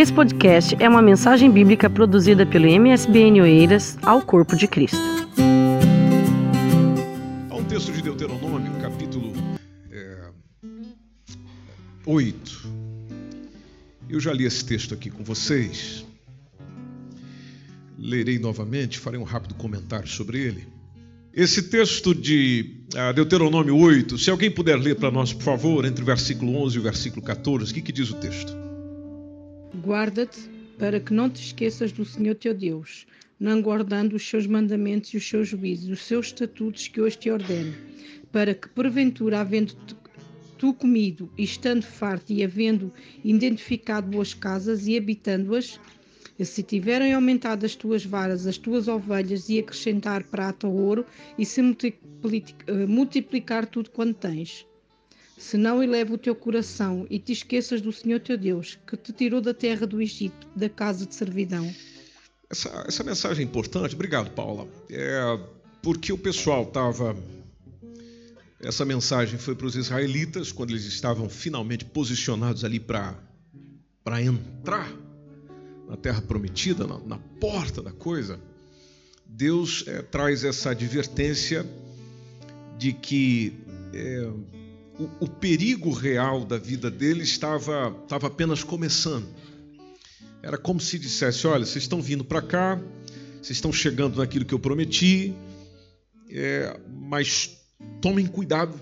Esse podcast é uma mensagem bíblica produzida pelo MSBN Oeiras ao Corpo de Cristo. Há um texto de Deuteronômio, capítulo é, 8. Eu já li esse texto aqui com vocês. Lerei novamente, farei um rápido comentário sobre ele. Esse texto de ah, Deuteronômio 8, se alguém puder ler para nós, por favor, entre o versículo 11 e o versículo 14, o que, que diz o texto? Guarda-te para que não te esqueças do Senhor teu Deus, não guardando os seus mandamentos e os seus juízos, os seus estatutos que hoje te ordeno, para que, porventura, havendo tu comido e estando farto e havendo identificado boas casas e habitando-as, se tiverem aumentado as tuas varas, as tuas ovelhas e acrescentar prata ou ouro, e se eh, multiplicar tudo quanto tens, se não eleva o teu coração e te esqueças do Senhor teu Deus, que te tirou da terra do Egito, da casa de servidão. Essa, essa mensagem é importante, obrigado, Paula. É porque o pessoal estava. Essa mensagem foi para os israelitas quando eles estavam finalmente posicionados ali para entrar na terra prometida, na, na porta da coisa. Deus é, traz essa advertência de que é, o, o perigo real da vida dele estava, estava apenas começando. Era como se dissesse: olha, vocês estão vindo para cá, vocês estão chegando naquilo que eu prometi, é, mas tomem cuidado,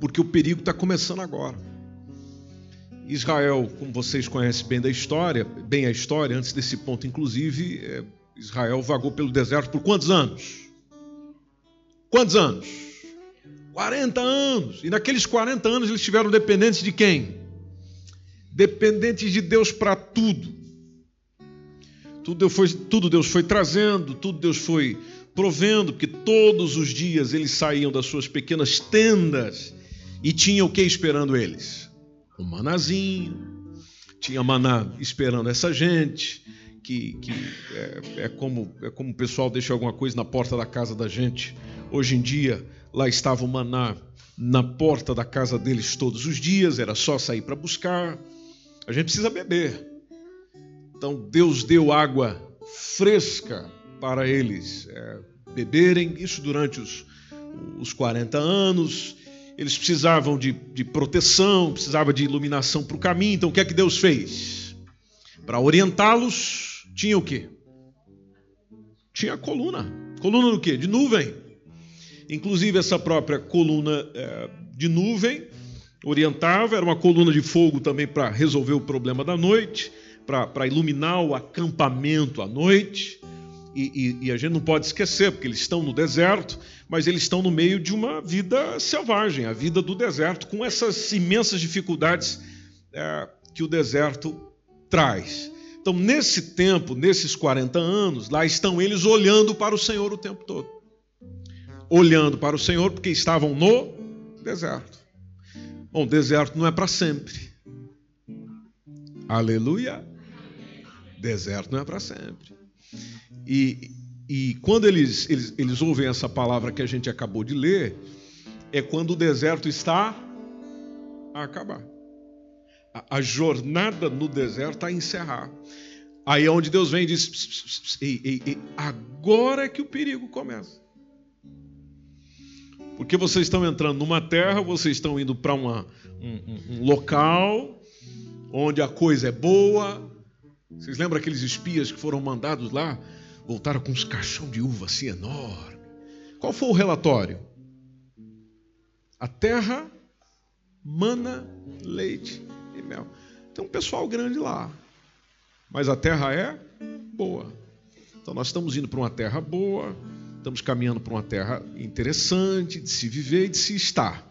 porque o perigo está começando agora. Israel, como vocês conhecem bem da história, bem a história, antes desse ponto, inclusive, é, Israel vagou pelo deserto por quantos anos? Quantos anos? 40 anos. E naqueles 40 anos eles estiveram dependentes de quem? Dependentes de Deus para tudo. Tudo Deus, foi, tudo Deus foi trazendo, tudo Deus foi provendo, porque todos os dias eles saíam das suas pequenas tendas e tinha o que esperando eles? Um manazinho, tinha maná esperando essa gente, que, que é, é, como, é como o pessoal deixa alguma coisa na porta da casa da gente. Hoje em dia, Lá estava o maná na porta da casa deles todos os dias, era só sair para buscar. A gente precisa beber. Então Deus deu água fresca para eles é, beberem, isso durante os, os 40 anos. Eles precisavam de, de proteção, precisavam de iluminação para o caminho. Então o que é que Deus fez? Para orientá-los, tinha o quê? Tinha coluna. Coluna do quê? De nuvem. Inclusive, essa própria coluna é, de nuvem orientava, era uma coluna de fogo também para resolver o problema da noite, para iluminar o acampamento à noite. E, e, e, a gente não pode esquecer, porque eles estão no deserto, mas eles estão no meio de uma vida selvagem, a vida do deserto, com essas imensas dificuldades é, que o deserto traz. Então, nesse tempo, nesses 40 anos, lá estão eles olhando para o Senhor o tempo todo olhando para o Senhor, porque estavam no deserto. Bom, deserto não é para sempre. Aleluia. Deserto não é para sempre. E, e quando eles, eles, eles ouvem essa palavra que a gente acabou de ler, é quando o deserto está a acabar. A, jornada no deserto a encerrar. Aí é onde Deus vem e diz: pss, pss, pss, ei, ei, ei, agora é que o perigo começa. Porque vocês estão entrando numa terra, vocês estão indo para um, um, local onde a coisa é boa. Vocês lembram aqueles espias que foram mandados lá? Voltaram com uns caixão de uva assim enorme. Qual foi o relatório? A terra mana leite Tem um pessoal grande lá, mas a terra é boa. Então nós estamos indo para uma terra boa, Estamos caminhando para uma terra interessante de se viver e de se estar.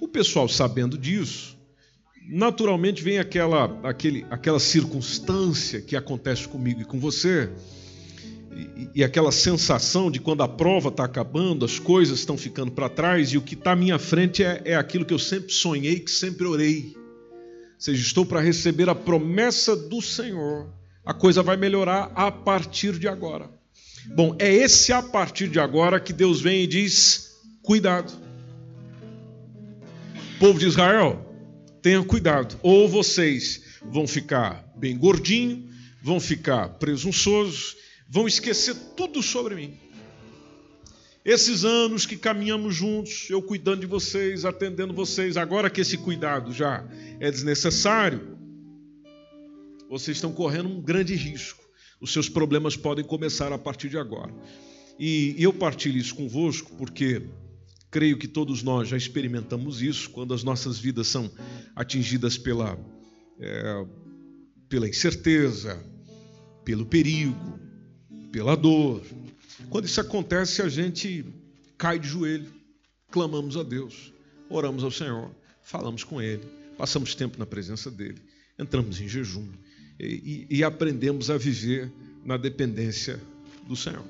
O pessoal sabendo disso, naturalmente vem aquela, aquele, aquela circunstância que acontece comigo e com você, e, e aquela sensação de quando a prova está acabando, as coisas estão ficando para trás e o que está à minha frente é, é aquilo que eu sempre sonhei, que sempre orei. Seja, estou para receber a promessa do Senhor. A coisa vai melhorar a partir de agora. Bom, é esse a partir de agora que Deus vem e diz: cuidado. Povo de Israel, tenha cuidado. Ou vocês vão ficar bem gordinho, vão ficar presunçosos, vão esquecer tudo sobre mim. Esses anos que caminhamos juntos, eu cuidando de vocês, atendendo vocês, agora que esse cuidado já é desnecessário, vocês estão correndo um grande risco. Os seus problemas podem começar a partir de agora. E eu partilho isso convosco porque creio que todos nós já experimentamos isso quando as nossas vidas são atingidas pela, é, pela incerteza, pelo perigo, pela dor, quando isso acontece, a gente cai de joelho, clamamos a Deus, oramos ao Senhor, falamos com Ele, passamos tempo na presença dEle, entramos em jejum e, e, e aprendemos a viver na dependência do Senhor.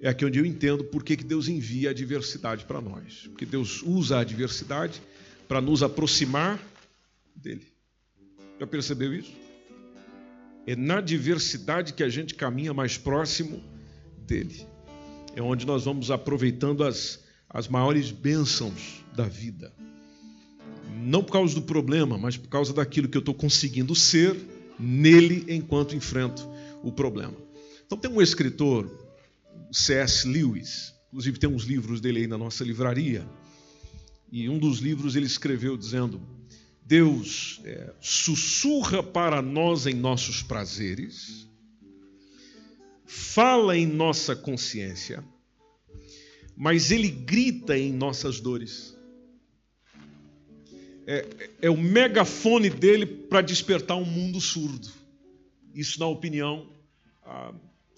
É aqui onde eu entendo por que Deus envia a adversidade para nós. Porque Deus usa a adversidade para nos aproximar dele. Já percebeu isso? É na adversidade que a gente caminha mais próximo dele. É onde nós vamos aproveitando as, as maiores bênçãos da vida. Não por causa do problema, mas por causa daquilo que eu estou conseguindo ser nele enquanto enfrento o problema. Então tem um escritor, C.S. Lewis, inclusive tem uns livros dele aí na nossa livraria, e um dos livros ele escreveu dizendo: Deus é, sussurra para nós em nossos prazeres, fala em nossa consciência, mas ele grita em nossas dores. É, é o megafone dele para despertar um mundo surdo. Isso, na opinião ah,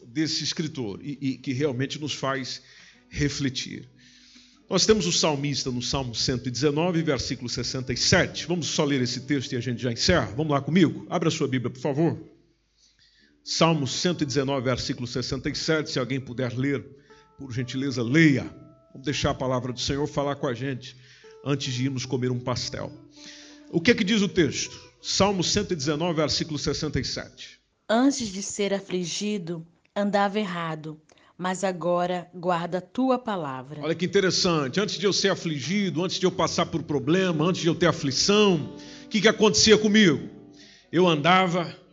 desse escritor, e, e que realmente nos faz refletir. Nós temos o salmista no Salmo 119, versículo 67. Vamos só ler esse texto e a gente já encerra. Vamos lá comigo? Abra a sua Bíblia, por favor. Salmo 119, versículo 67. Se alguém puder ler, por gentileza, leia. Vamos deixar a palavra do Senhor falar com a gente antes de irmos comer um pastel. O que é que diz o texto? Salmo 119, versículo 67. Antes de ser afligido, andava errado, mas agora guarda a tua palavra. Olha que interessante. Antes de eu ser afligido, antes de eu passar por problema, antes de eu ter aflição, o que, que acontecia comigo? Eu andava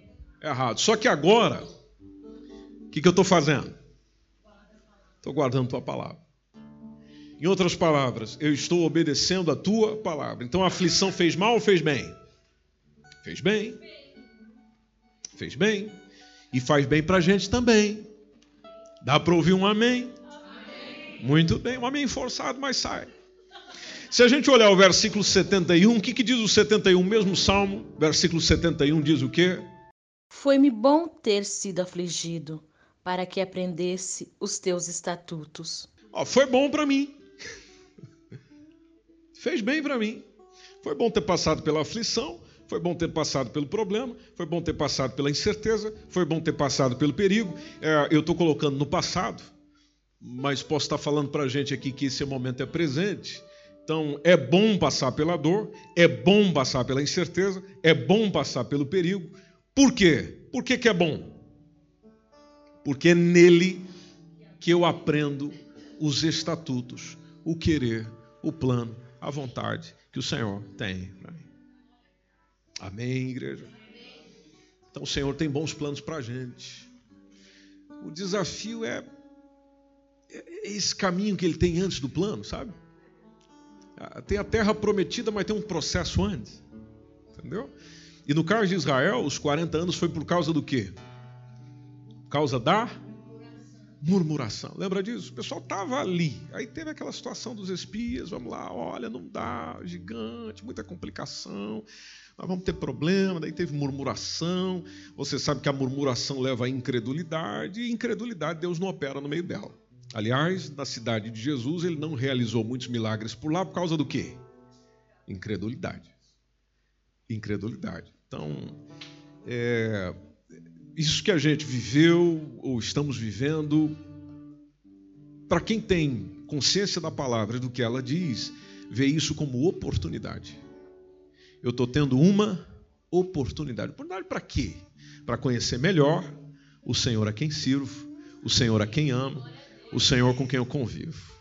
errado. Só que agora, o que, que eu estou fazendo? Estou guardando tua palavra. Em outras palavras, eu estou obedecendo a tua palavra. Então a aflição fez mal ou fez bem? Fez bem. Fez bem. E faz bem para a gente também. Dá para ouvir um amém? amém? Muito bem, um amém forçado, mas sai. Se a gente olhar o versículo 71, o que, que diz o 71? Mesmo salmo, versículo 71 diz o quê? Foi-me bom ter sido afligido, para que aprendesse os teus estatutos. Oh, foi bom para mim. Fez bem para mim. Foi bom ter passado pela aflição, foi bom ter passado pelo problema, foi bom ter passado pela incerteza, foi bom ter passado pelo perigo. É, eu estou colocando no passado, mas posso estar falando para a gente aqui que esse momento é presente. Então, é bom passar pela dor, é bom passar pela incerteza, é bom passar pelo perigo, por quê? Por que, que é bom? Porque é nele que eu aprendo os estatutos, o querer, o plano, a vontade que o Senhor tem para mim. Amém, igreja? Então o Senhor tem bons planos para a gente. O desafio é, é esse caminho que ele tem antes do plano, sabe? Ah, tem a terra prometida, mas tem um processo antes. Entendeu? E no caso de Israel, os 40 anos foi por causa do quê? Por causa da murmuração. Lembra disso? O pessoal estava ali. Aí teve aquela situação dos espias, vamos lá, olha, não dá, gigante, muita complicação, nós vamos ter problema, daí teve murmuração. Você sabe que a murmuração leva à incredulidade, e incredulidade Deus não opera no meio dela. Aliás, na cidade de Jesus, ele não realizou muitos milagres por lá por causa do quê? Incredulidade incredulidade. Então, é, isso que a gente viveu ou estamos vivendo, para quem tem consciência da palavra e do que ela diz, vê isso como oportunidade. Eu estou tendo uma oportunidade. Oportunidade para quê? Para conhecer melhor o Senhor a quem sirvo, o Senhor a quem amo, o Senhor com quem eu convivo.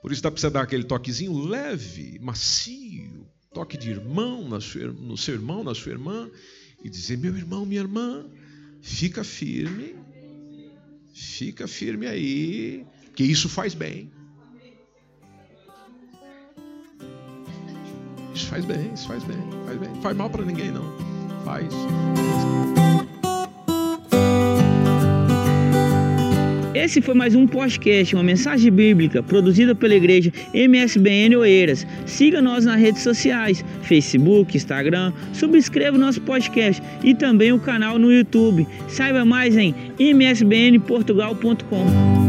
Por isso dá para você dar aquele toquezinho leve, macio, toque de irmão no seu irmão, na sua irmã, e dizer: meu irmão, minha irmã, fica firme, fica firme aí, que isso faz bem. Isso faz bem, isso faz bem, faz bem. Faz mal para ninguém, não. Faz. Esse foi mais um podcast, uma mensagem bíblica produzida pela igreja MSBN Oeiras. Siga nós nas redes sociais, Facebook, Instagram, subscreva o nosso podcast e também o canal no YouTube. Saiba mais em msbnportugal.com.